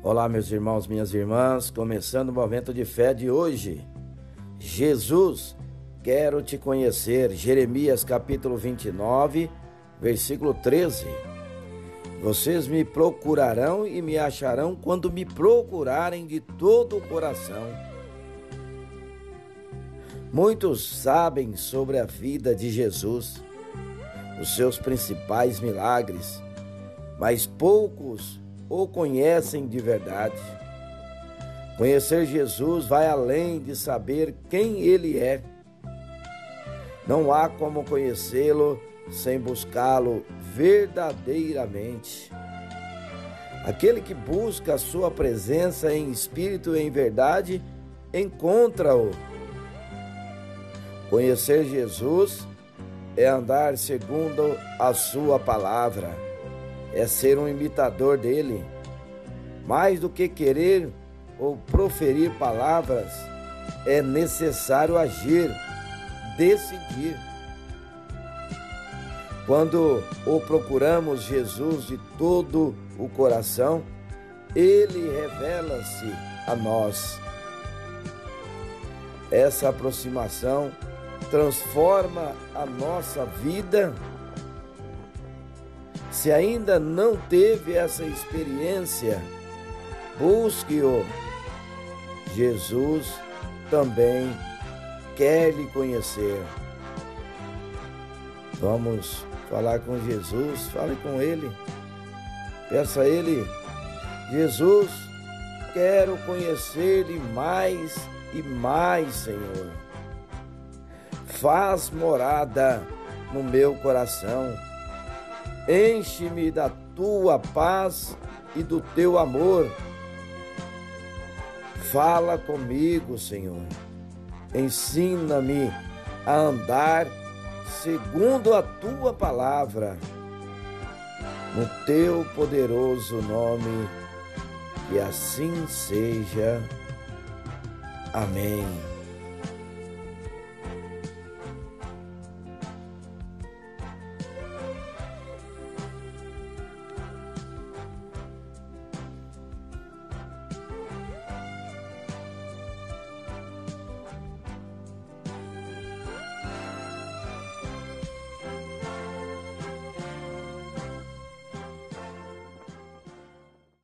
Olá, meus irmãos, minhas irmãs, começando o momento de fé de hoje. Jesus, quero te conhecer. Jeremias capítulo 29, versículo 13. Vocês me procurarão e me acharão quando me procurarem de todo o coração. Muitos sabem sobre a vida de Jesus, os seus principais milagres, mas poucos o conhecem de verdade. Conhecer Jesus vai além de saber quem Ele é. Não há como conhecê-lo sem buscá-lo verdadeiramente. Aquele que busca a Sua presença em espírito e em verdade, encontra-o. Conhecer Jesus é andar segundo a Sua palavra é ser um imitador dele. Mais do que querer ou proferir palavras, é necessário agir, decidir. Quando o procuramos Jesus de todo o coração, ele revela-se a nós. Essa aproximação transforma a nossa vida se ainda não teve essa experiência, busque-o. Jesus também quer lhe conhecer. Vamos falar com Jesus, fale com Ele. Peça a Ele, Jesus, quero conhecer-lhe mais e mais, Senhor. Faz morada no meu coração Enche-me da tua paz e do teu amor. Fala comigo, Senhor. Ensina-me a andar segundo a tua palavra. No teu poderoso nome, que assim seja. Amém.